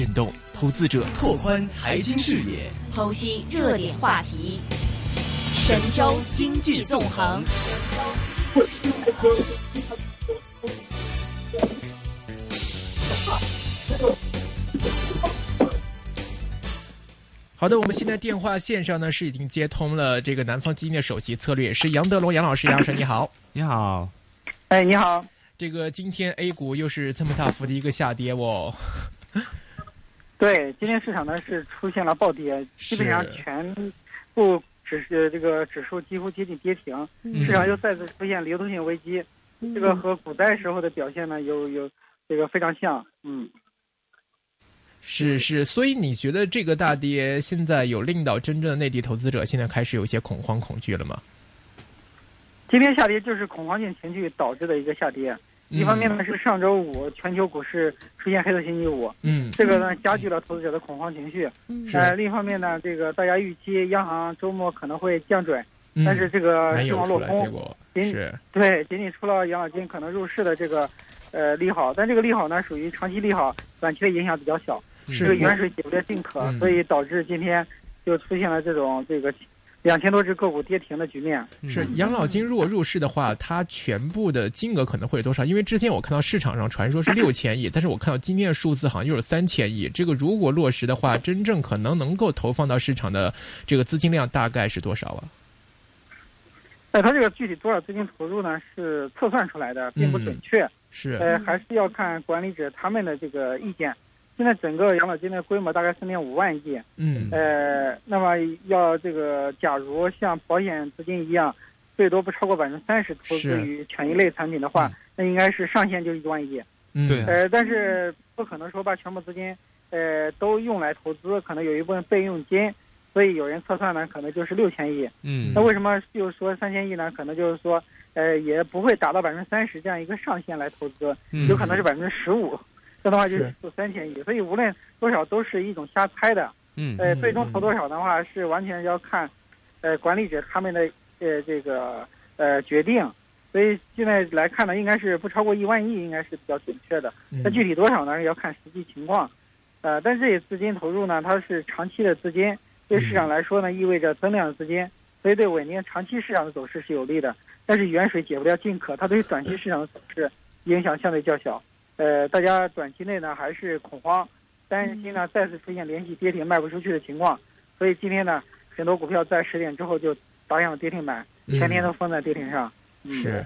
震动投资者拓宽财经视野，剖析热点话题，神州经济纵横。好的，我们现在电话线上呢是已经接通了这个南方基金的首席策略师杨德龙杨老师，杨老师你好，你好，哎，你好，这个今天 A 股又是这么大幅的一个下跌哦。对，今天市场呢是出现了暴跌，基本上全部指是这个指数几乎接近跌停，市场又再次出现流动性危机，这个和古代时候的表现呢有有这个非常像，嗯。是是，所以你觉得这个大跌现在有令到真正的内地投资者现在开始有些恐慌恐惧了吗？今天下跌就是恐慌性情绪导致的一个下跌。一方面呢是上周五全球股市出现黑色星期五，嗯，这个呢加剧了投资者的恐慌情绪。嗯，呃，另一方面呢，这个大家预期央行周末可能会降准，但是这个希望落空，仅对仅仅出了养老金可能入市的这个呃利好，但这个利好呢属于长期利好，短期的影响比较小。是。这个远水解不了近渴，所以导致今天就出现了这种这个两千多只个股跌停的局面。是养老金如果入市的话，它全部的金额可能会有多少？因为之前我看到市场上传说是 六千亿，但是我看到今天的数字好像又是三千亿。这个如果落实的话，真正可能能够投放到市场的这个资金量大概是多少啊？哎，它这个具体多少资金投入呢？是测算出来的，并不准确。是呃，还是要看管理者他们的这个意见。现在整个养老金的规模大概三点五万亿，嗯，呃，那么要这个，假如像保险资金一样，最多不超过百分之三十投资于权益类产品的话，那应该是上限就是一万亿，对，呃，但是不可能说把全部资金，呃，都用来投资，可能有一部分备用金，所以有人测算呢，可能就是六千亿，嗯，那为什么就是说三千亿呢？可能就是说，呃，也不会达到百分之三十这样一个上限来投资，有可能是百分之十五。这的话就是三千亿，所以无论多少都是一种瞎猜的。嗯，呃，最终投多少的话是完全要看，呃，管理者他们的呃这个呃决定。所以现在来看呢，应该是不超过一万亿，应该是比较准确的。那具体多少呢？要看实际情况。呃，但这些资金投入呢，它是长期的资金，对市场来说呢，意味着增量的资金，所以对稳定长期市场的走势是有利的。但是远水解不了近渴，它对短期市场的走势影响相对较小。呃，大家短期内呢还是恐慌，担心呢再次出现连续跌停卖不出去的情况，所以今天呢很多股票在十点之后就打响了跌停板，全天都封在跌停上。是，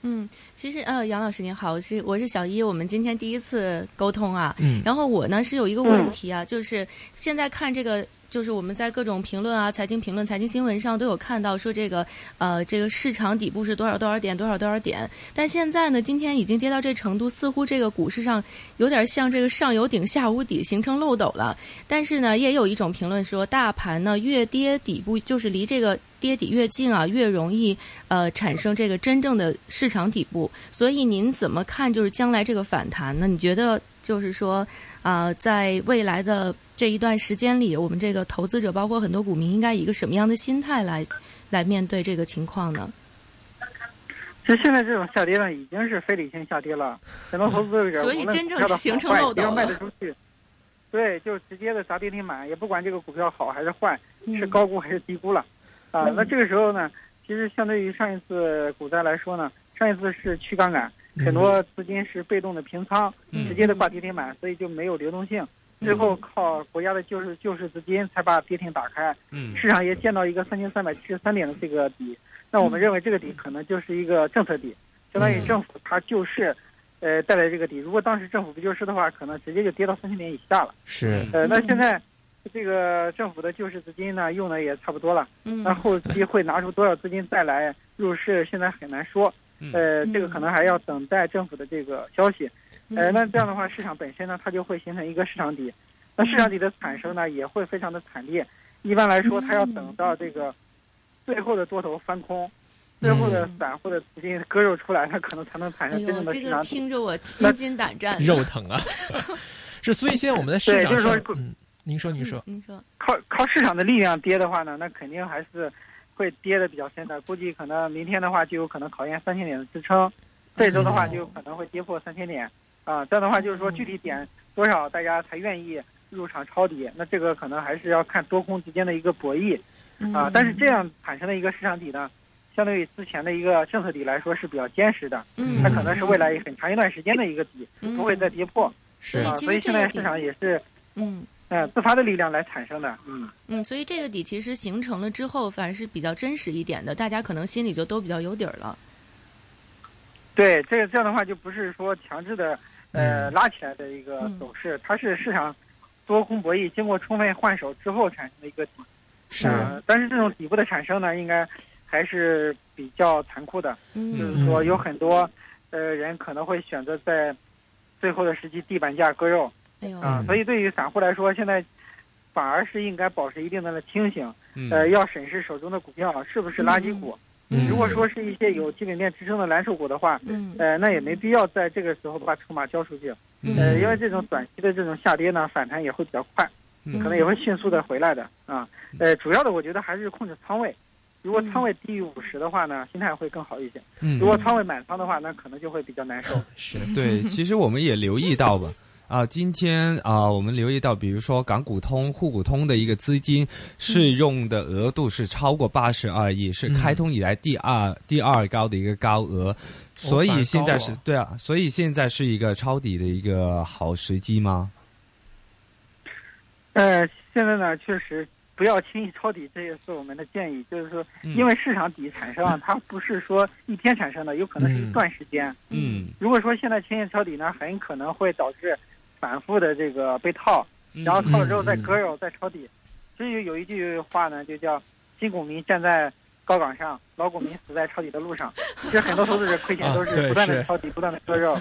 嗯，其实呃，杨老师您好，我是我是小一，我们今天第一次沟通啊，嗯，然后我呢是有一个问题啊，就是现在看这个。就是我们在各种评论啊、财经评论、财经新闻上都有看到说这个呃，这个市场底部是多少多少点、多少多少点。但现在呢，今天已经跌到这程度，似乎这个股市上有点像这个上有顶下无底，形成漏斗了。但是呢，也有一种评论说，大盘呢越跌底部就是离这个跌底越近啊，越容易呃产生这个真正的市场底部。所以您怎么看？就是将来这个反弹呢？你觉得就是说啊，在未来的？这一段时间里，我们这个投资者包括很多股民，应该以一个什么样的心态来来面对这个情况呢？其实现在这种下跌呢，已经是非理性下跌了，很多投资者所以真正形成漏斗要卖得出去，对，就直接的砸跌停板，也不管这个股票好还是坏，是高估还是低估了，啊，那这个时候呢，其实相对于上一次股灾来说呢，上一次是去杠杆，很多资金是被动的平仓，直接的挂跌停板，所以就没有流动性。最后靠国家的救市救市资金才把跌停打开，嗯，市场也见到一个三千三百七十三点的这个底，那我们认为这个底可能就是一个政策底，相当于政府它救市，呃带来这个底。如果当时政府不救市的话，可能直接就跌到三千点以下了。是，呃，那现在这个政府的救市资金呢用的也差不多了，嗯，那后期会拿出多少资金再来入市，现在很难说，呃，这个可能还要等待政府的这个消息。呃，那这样的话，市场本身呢，它就会形成一个市场底，那市场底的产生呢，也会非常的惨烈。一般来说，它要等到这个最后的多头翻空，最后的散户的资金割肉出来，它可能才能产生真正的市场底。这个听着我心惊胆战，肉疼啊！是，所以现在我们的市场上，嗯，您说，您说，您说，靠靠市场的力量跌的话呢，那肯定还是会跌的比较深的。估计可能明天的话，就有可能考验三千点的支撑；这周的话，就有可能会跌破三千点。啊，这样的话就是说具体点多少大家才愿意入场抄底，那这个可能还是要看多空之间的一个博弈啊。但是这样产生的一个市场底呢，相对于之前的一个政策底来说是比较坚实的，嗯，它可能是未来很长一段时间的一个底，不会再跌破。是啊，所以现在市场也是，嗯。嗯，自发的力量来产生的，嗯嗯，所以这个底其实形成了之后，反而是比较真实一点的，大家可能心里就都比较有底儿了。对，这这样的话就不是说强制的，呃，拉起来的一个走势，它是市场多空博弈经过充分换手之后产生的一个底。是，但是这种底部的产生呢，应该还是比较残酷的，就是说有很多呃人可能会选择在最后的时期地板价割肉。啊，所以对于散户来说，现在反而是应该保持一定的清醒，呃，要审视手中的股票是不是垃圾股。如果说是一些有基本面支撑的蓝筹股的话，呃，那也没必要在这个时候把筹码交出去，呃，因为这种短期的这种下跌呢，反弹也会比较快，可能也会迅速的回来的啊。呃，主要的我觉得还是控制仓位，如果仓位低于五十的话呢，心态会更好一些。如果仓位满仓的话，那可能就会比较难受。是对，其实我们也留意到吧。啊，今天啊，我们留意到，比如说港股通、沪股通的一个资金适用的额度是超过八十二亿，是开通以来第二第二高的一个高额，所以现在是对啊，所以现在是一个抄底的一个好时机吗？呃，现在呢，确实不要轻易抄底，这也是我们的建议。就是说，因为市场底产生，它不是说一天产生的，有可能是一段时间。嗯，如果说现在轻易抄底呢，很可能会导致。反复的这个被套，然后套了之后再割肉再抄底，所以有一句话呢，就叫新股民站在高岗上，老股民死在抄底的路上。其实很多投资者亏钱都是不断的抄底，不断的割肉，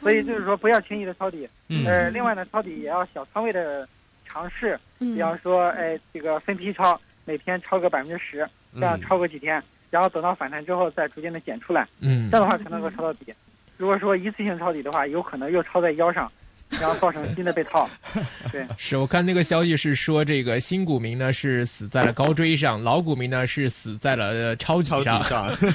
所以就是说不要轻易的抄底。呃，另外呢，抄底也要小仓位的尝试，比方说，哎，这个分批抄，每天抄个百分之十，这样抄个几天，然后等到反弹之后再逐渐的减出来。嗯，这样的话才能够抄到底。如果说一次性抄底的话，有可能又抄在腰上。然后造成新的被套，对，是我看那个消息是说，这个新股民呢是死在了高追上，老股民呢是死在了抄底上。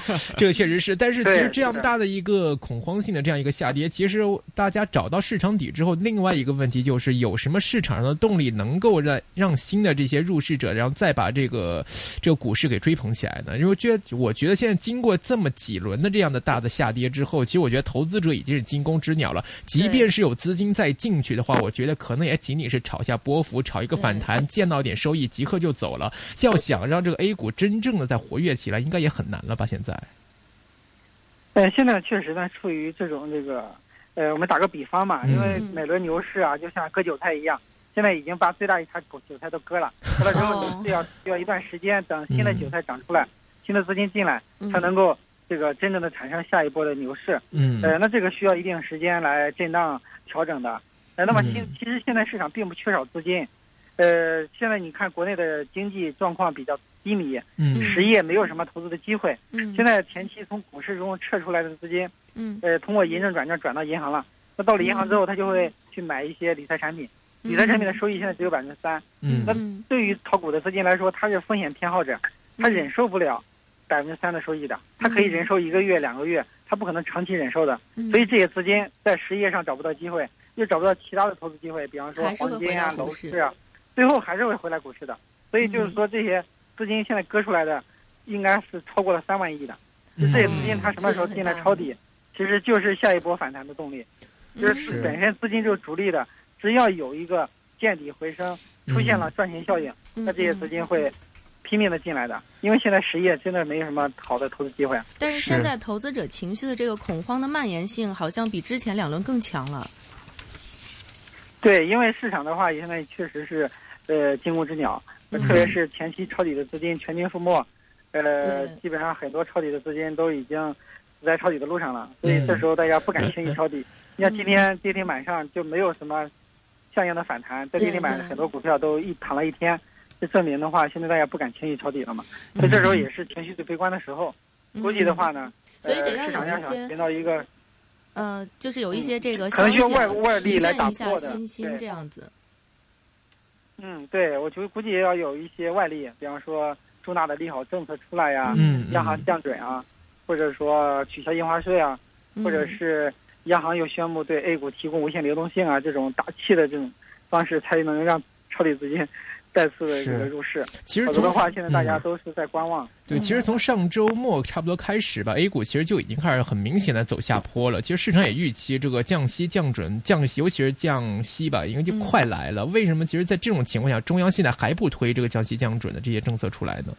这个确实是，但是其实这样大的一个恐慌性的这样一个下跌，其实大家找到市场底之后，另外一个问题就是有什么市场上的动力能够让让新的这些入市者，然后再把这个这个股市给追捧起来呢？因为觉得我觉得现在经过这么几轮的这样的大的下跌之后，其实我觉得投资者已经是惊弓之鸟了，即便是有资金在。再进去的话，我觉得可能也仅仅是炒下波幅，炒一个反弹，见到点收益即刻就走了。要想让这个 A 股真正的再活跃起来，应该也很难了吧？现在，呃，现在确实呢，处于这种这个，呃，我们打个比方嘛，因为每轮牛市啊，就像割韭菜一样，现在已经把最大一茬韭菜都割了，割了之后，你是要需要一段时间，等新的韭菜长出来，新的资金进来，才能够。这个真正的产生下一波的牛市，嗯，呃，那这个需要一定时间来震荡调整的，呃，那么其其实现在市场并不缺少资金，呃，现在你看国内的经济状况比较低迷，嗯，实业没有什么投资的机会，嗯，现在前期从股市中撤出来的资金，嗯，呃，通过银证转账转到银行了，那到了银行之后，他就会去买一些理财产品，理财产品的收益现在只有百分之三，嗯，那对于炒股的资金来说，他是风险偏好者，他忍受不了。百分之三的收益的，他可以忍受一个月、两个月，他不可能长期忍受的。所以这些资金在实业上找不到机会，又找不到其他的投资机会，比方说黄金啊、楼市啊，最后还是会回来股市的。所以就是说，这些资金现在割出来的，应该是超过了三万亿的。就这些资金，它什么时候进来抄底，其实就是下一波反弹的动力。就是本身资金就是逐利的，只要有一个见底回升，出现了赚钱效应，那这些资金会。拼命的进来的，因为现在实业真的没有什么好的投资机会。但是现在投资者情绪的这个恐慌的蔓延性，好像比之前两轮更强了。对，因为市场的话，现在确实是，呃，惊弓之鸟，特别是前期抄底的资金全军覆没，呃，基本上很多抄底的资金都已经死在抄底的路上了，所以这时候大家不敢轻易抄底。你像今天跌停板上就没有什么相应的反弹，在跌停板很多股票都一躺了一天。这证明的话，现在大家不敢轻易抄底了嘛？所以这时候也是情绪最悲观的时候。估计的话呢，所以得市场要有寻到一个，呃，就是有一些这个可能需要外外力来打破的，信心这样子。嗯，对，我就估计也要有一些外力，比方说重大的利好政策出来呀，嗯，央行降准啊，或者说取消印花税啊，或者是央行又宣布对 A 股提供无限流动性啊，这种打气的这种方式，才能让抄底资金再次的这个入市。其实从否则的话，现在大家嗯都是在观望。对，其实从上周末差不多开始吧，A 股其实就已经开始很明显的走下坡了。其实市场也预期这个降息、降准、降息，尤其是降息吧，应该就快来了。为什么？其实，在这种情况下，中央现在还不推这个降息、降准的这些政策出来呢？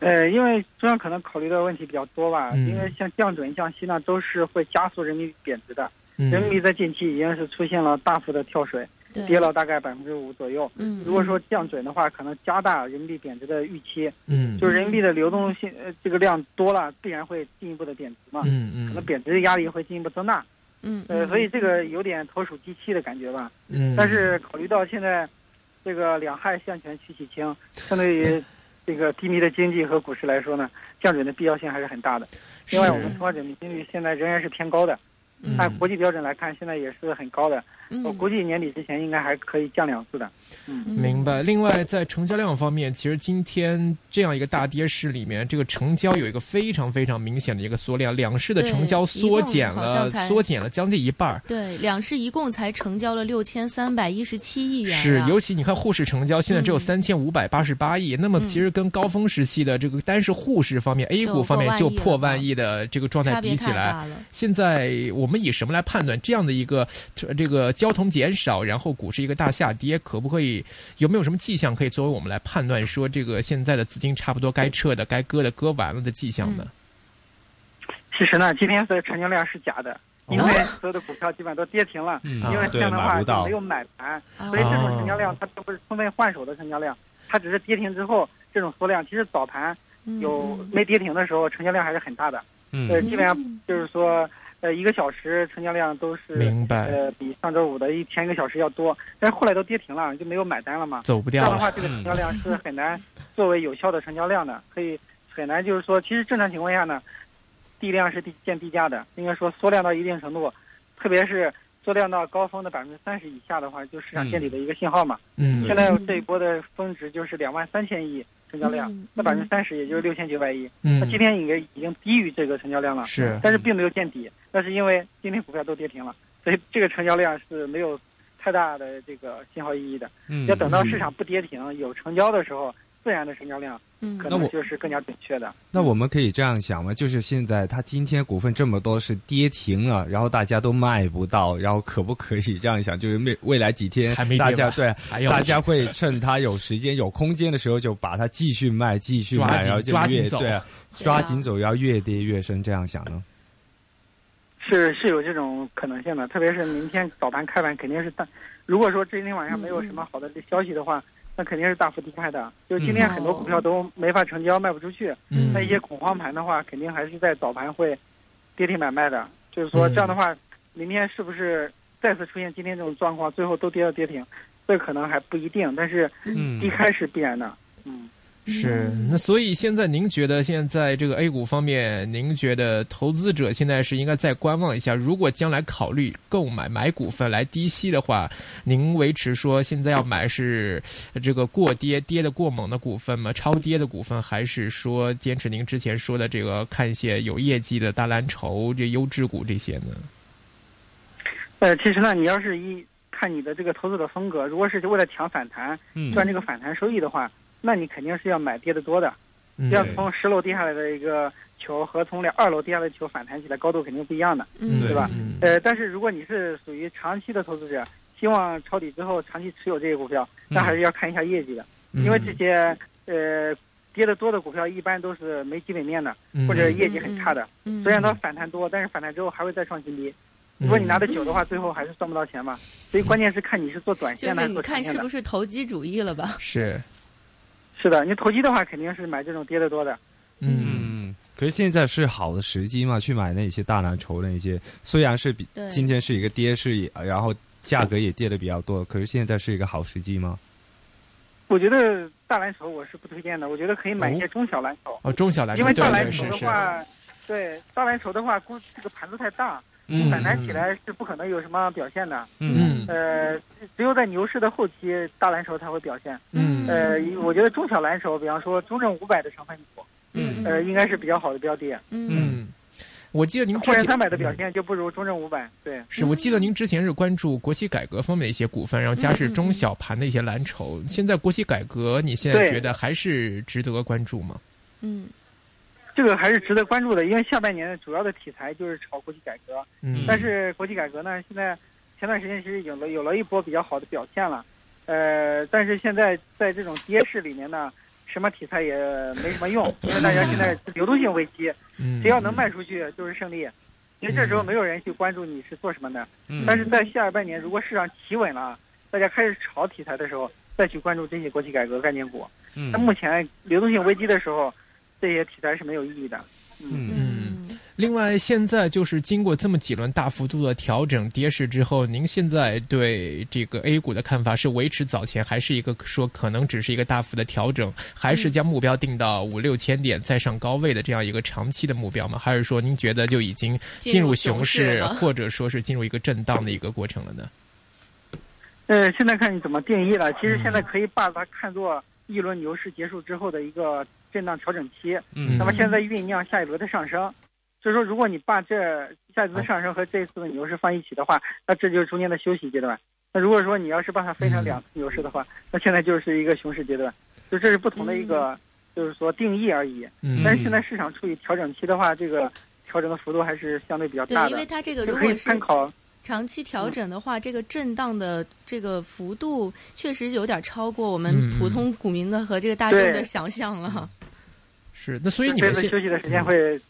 呃，因为中央可能考虑的问题比较多吧，嗯因为像降准、降息呢，都是会加速人民币贬值的。嗯，人民币在近期已经是出现了大幅的跳水，对，跌了大概百分之五左右。嗯，如果说降准的话，可能加大人民币贬值的预期，嗯，就是人民币的流动性呃这个量多了，必然会进一步的贬值嘛，嗯嗯可能贬值的压力会进一步增大。嗯，所以这个有点投鼠忌器的感觉吧。嗯，但是考虑到现在这个两害相权取其轻，相对于这个低迷的经济和股市来说呢，降准的必要性还是很大的。另外，我们存款准备金率现在仍然是偏高的，嗯按国际标准来看，现在也是很高的。嗯我估计年底之前应该还可以降两次的。嗯，明白。另外，在成交量方面，其实今天这样一个大跌市里面，这个成交有一个非常非常明显的一个缩量，两市的成交缩减了缩减了将近一半儿。对，两市一共才成交了六千三百一十七亿元啊，是，尤其你看沪市成交现在只有嗯三千五百八十八亿，那么其实跟高峰时期的这个单是沪市方面，A 股方面就破万亿的这个状态比起来。现在我们以什么来判断这样的一个这这个交通减少，然后股市一个大下跌，可不可以有没有什么迹象可以作为我们来判断说这个现在的资金差不多该撤的、该割的割完了的迹象呢？其实呢，今天的成交量是假的，因为所有的股票基本上都跌停了，嗯。因为这样的话就没有买盘，哦所以这种成交量它都不是充分换手的成交量，它只是跌停之后这种缩量。其实早盘有嗯没跌停的时候，成交量还是很大的，嗯。呃，基本上就是说，呃，一个小时成交量都是明白，呃比上周五的一前一个小时要多，但是后来都跌停了，就没有买单了嘛。走不掉了。这样的话，这个成交量是很难作为有效的成交量的，可以很难就是说，其实正常情况下呢，地量是低见低价的，应该说缩量到一定程度，特别是缩量到高峰的百分之三十以下的话，就市场见底的一个信号嘛。嗯现在这一波的峰值就是两万三千亿成交量，嗯那百分之三十也就是六千九百亿，嗯。那今天应该已经低于这个成交量了，是。但是并没有见底，那是因为今天股票都跌停了，所以这个成交量是没有太大的这个信号意义的。嗯。要等到市场不跌停、有成交的时候，自然的成交量嗯可能就是更加准确的。那我们可以这样想吗？就是现在它今天股份这么多是跌停了，然后大家都卖不到，然后可不可以这样想？就是未未来几天还没大家对大家会趁它有时间有空间的时候就把它继续卖，继续卖，然后就抓紧走越对啊，抓紧走，要越跌越深，这样想呢？是是有这种可能性的，特别是明天早盘开盘肯定是大。如果说这今天晚上没有什么好的消息的话，那肯定是大幅低开的。就是今天很多股票都没法成交，卖不出去。嗯那一些恐慌盘的话，肯定还是在早盘会跌停买卖的。就是说嗯这样的话，明天是不是再次出现今天这种状况，最后都跌到跌停，这可能还不一定。但是嗯低开是必然的。嗯。是，那所以现在您觉得现在这个 A 股方面，您觉得投资者现在是应该再观望一下？如果将来考虑购买买股份来低吸的话，您维持说现在要买是这个过跌跌的过猛的股份吗？超跌的股份，还是说坚持您之前说的这个看一些有业绩的大蓝筹、这优质股这些呢？呃，其实呢，你要是一看你的这个投资的风格，如果是为了抢反弹，嗯赚这个反弹收益的话，那你肯定是要买跌得多的。要从十楼跌下来的一个球和从两二楼跌下来的球反弹起来高度肯定不一样的。嗯对对吧嗯呃，但是如果你是属于长期的投资者，希望抄底之后长期持有这些股票，那还是要看一下业绩的，嗯因为这些呃跌得多的股票一般都是没基本面的，嗯或者业绩很差的。嗯虽然它反弹多，但是反弹之后还会再创新低。如果你拿的久的话，最后还是赚不到钱嘛。所以关键是看你是做短就线的还是你看是做长线的。是不是投机主义了吧？是是的，你投机的话肯定是买这种跌得多的。嗯。嗯，可是现在是好的时机嘛，去买那些大蓝筹那些，虽然是比今天是一个跌势，然后价格也跌的比较多，可是现在是一个好时机吗？我觉得大蓝筹我是不推荐的，我觉得可以买一些中小蓝筹，哦，中小蓝筹，因为大蓝筹的话，对大蓝筹的话，估这个盘子太大，嗯反弹起来是不可能有什么表现的。嗯呃，只有在牛市的后期，大蓝筹才会表现。嗯呃，我觉得中小蓝筹，比方说中证五百的成分股，嗯呃，应该是比较好的标的。嗯嗯，我记得您之前沪深三百的表现就不如中证五百。对，是我记得您之前是关注国企改革方面的一些股份，然后加是中小盘的一些蓝筹。现在国企改革，你现在觉得还是值得关注吗？嗯这个还是值得关注的，因为下半年主要的题材就是炒国企改革。嗯，但是国企改革呢，现在前段时间其实有了有了一波比较好的表现了，呃，但是现在在这种跌势里面呢，什么题材也没什么用，因为大家现在流动性危机，嗯只要能卖出去就是胜利。因为这时候没有人去关注你是做什么的，嗯但是在下半年如果市场企稳了，大家开始炒题材的时候，再去关注这些国企改革概念股。嗯那目前流动性危机的时候，这些题材是没有意义的。嗯嗯另外，现在就是经过这么几轮大幅度的调整跌势之后，您现在对这个 A 股的看法是维持早前，还是一个说可能只是一个大幅的调整，还是将目标定到五六千点再上高位的这样一个长期的目标吗？还是说您觉得就已经进入熊市或者说是进入一个震荡的一个过程了呢？呃，现在看你怎么定义了。其实嗯现在可以把它看作一轮牛市结束之后的一个震荡调整期。嗯那么现在酝酿下一轮的上升，所以说如果你把这下一轮的上升和这次的牛市放一起的话，那这就是中间的休息阶段。那如果说你要是把它分成两次牛市的话，那现在就是一个熊市阶段，就这是不同的一个，就是说定义而已。嗯但是现在市场处于调整期的话，这个调整的幅度还是相对比较大，对因为的，它这个就可以如果是参考。长期调整的话，这个震荡的这个幅度确实有点超过我们嗯普通股民的和这个大众的想象了。是，那所以你们现休息的时间会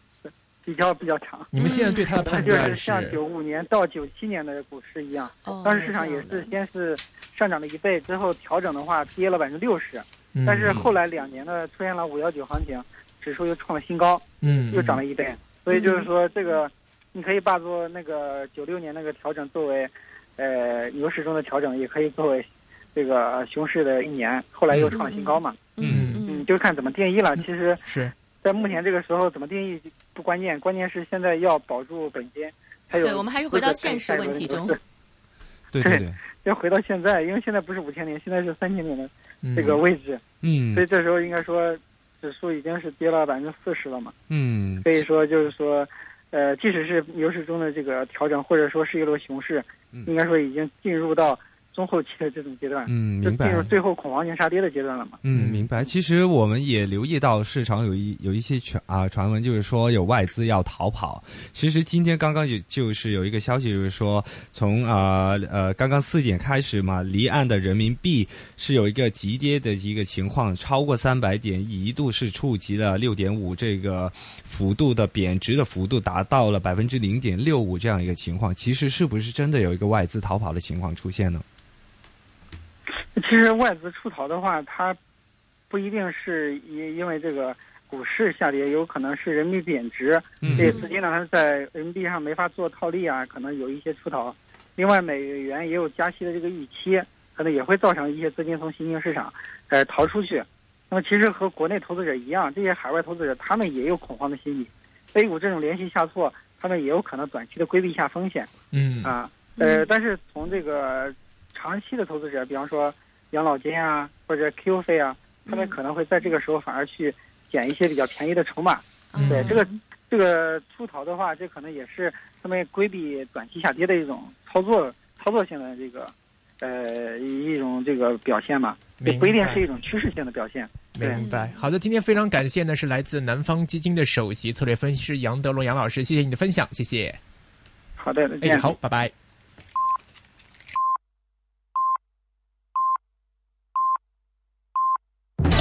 比较比较长。你们现在对它的判断是像九五年到九七年的股市一样，哦，当时市场也是先是上涨了一倍，之后调整的话跌了百分之六十，嗯但是后来两年呢出现了五幺九行情，指数又创了新高，嗯。又涨了一倍，所以就是说这个你可以把做那个九六年那个调整作为，呃牛市中的调整，也可以作为这个熊市的一年，后来又创新高嘛，嗯嗯，嗯就是看怎么定义了。其实，是在目前这个时候怎么定义不关键，关键是现在要保住本金，还有对，我们还是回到现实问题中。对对对，要回到现在，因为现在不是五千年，现在是三千年的这个嗯位置，嗯所以这时候应该说指数已经是跌了百分之四十了嘛。嗯所以说就是说，呃，即使是牛市中的这个调整，或者说是一轮熊市，嗯。应该说已经进入到中后期的这种阶段，嗯，明白就进入。最后恐慌性杀跌的阶段了嘛。嗯，明白。其实我们也留意到市场有一有一些传啊传闻，就是说有外资要逃跑。其实今天刚刚就就是有一个消息，就是说从啊呃刚刚四点开始嘛，离岸的人民币是有一个急跌的一个情况，超过三百点，一度是触及了六点五这个幅度的贬值的幅度达到了百分之零点六五这样一个情况。其实是不是真的有一个外资逃跑的情况出现呢？其实外资出逃的话，它不一定是因因为这个股市下跌，有可能是人民币贬值，嗯这些资金呢它在人民币上没法做套利啊，可能有一些出逃。另外，美元也有加息的这个预期，可能也会造成一些资金从新兴市场呃逃出去。那么，其实和国内投资者一样，这些海外投资者他们也有恐慌的心理。A 股这种连续下挫，他们也有可能短期的规避一下风险嗯啊。呃，但是从这个长期的投资者，比方说养老金啊，或者 Q 费啊，他们嗯可能会在这个时候反而去捡一些比较便宜的筹码。嗯对这个这个出逃的话，这可能也是他们规避短期下跌的一种操作操作性的这个呃一一种这个表现嘛，也不一定是一种趋势性的表现。对明白。好的，今天非常感谢呢，是来自南方基金的首席策略分析师杨德龙杨老师，谢谢你的分享，谢谢。好的，再哎，见。好，拜拜。